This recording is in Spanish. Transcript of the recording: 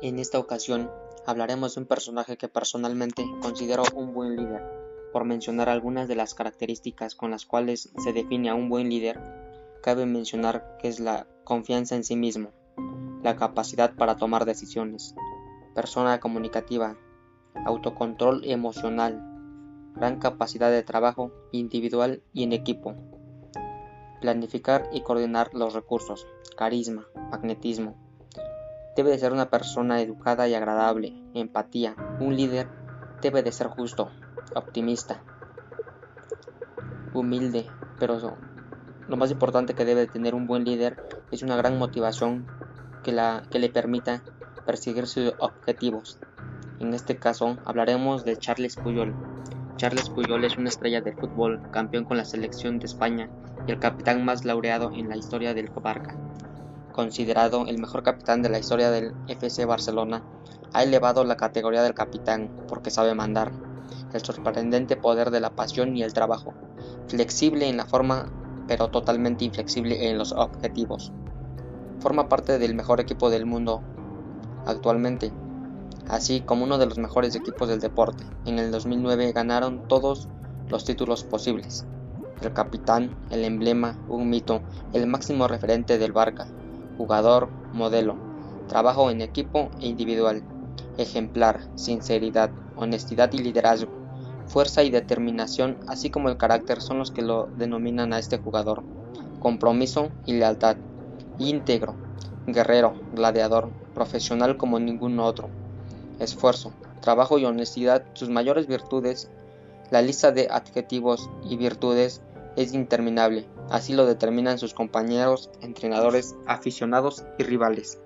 En esta ocasión hablaremos de un personaje que personalmente considero un buen líder. Por mencionar algunas de las características con las cuales se define a un buen líder, cabe mencionar que es la confianza en sí mismo, la capacidad para tomar decisiones, persona comunicativa, autocontrol emocional, gran capacidad de trabajo individual y en equipo, planificar y coordinar los recursos, carisma, magnetismo. Debe de ser una persona educada y agradable, empatía. Un líder debe de ser justo, optimista, humilde, pero lo más importante que debe de tener un buen líder es una gran motivación que, que le permita perseguir sus objetivos. En este caso hablaremos de Charles Puyol. Charles Puyol es una estrella del fútbol, campeón con la selección de España y el capitán más laureado en la historia del Barca. Considerado el mejor capitán de la historia del FC Barcelona, ha elevado la categoría del capitán porque sabe mandar, el sorprendente poder de la pasión y el trabajo, flexible en la forma pero totalmente inflexible en los objetivos. Forma parte del mejor equipo del mundo actualmente, así como uno de los mejores equipos del deporte. En el 2009 ganaron todos los títulos posibles. El capitán, el emblema, un mito, el máximo referente del Barca, jugador, modelo, trabajo en equipo e individual, ejemplar, sinceridad, honestidad y liderazgo, fuerza y determinación, así como el carácter son los que lo denominan a este jugador, compromiso y lealtad, íntegro, guerrero, gladiador, profesional como ningún otro, esfuerzo, trabajo y honestidad sus mayores virtudes, la lista de adjetivos y virtudes es interminable, así lo determinan sus compañeros, entrenadores, aficionados y rivales.